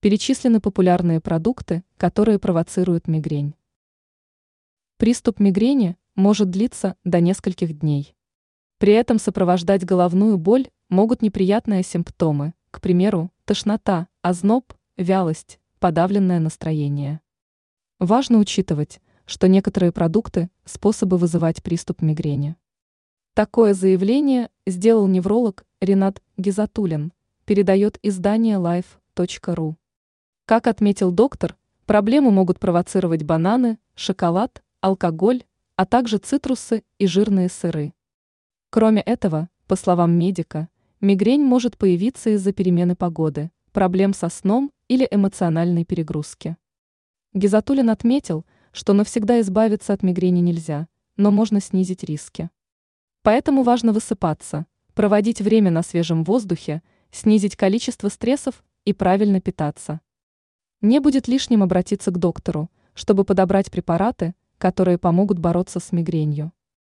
Перечислены популярные продукты, которые провоцируют мигрень. Приступ мигрени может длиться до нескольких дней. При этом сопровождать головную боль могут неприятные симптомы, к примеру, тошнота, озноб, вялость, подавленное настроение. Важно учитывать, что некоторые продукты – способы вызывать приступ мигрени. Такое заявление сделал невролог Ренат Гизатулин, передает издание life.ru. Как отметил доктор, проблему могут провоцировать бананы, шоколад, алкоголь, а также цитрусы и жирные сыры. Кроме этого, по словам медика, мигрень может появиться из-за перемены погоды, проблем со сном или эмоциональной перегрузки. Гизатулин отметил, что навсегда избавиться от мигрени нельзя, но можно снизить риски. Поэтому важно высыпаться, проводить время на свежем воздухе, снизить количество стрессов и правильно питаться. Не будет лишним обратиться к доктору, чтобы подобрать препараты, которые помогут бороться с мигренью.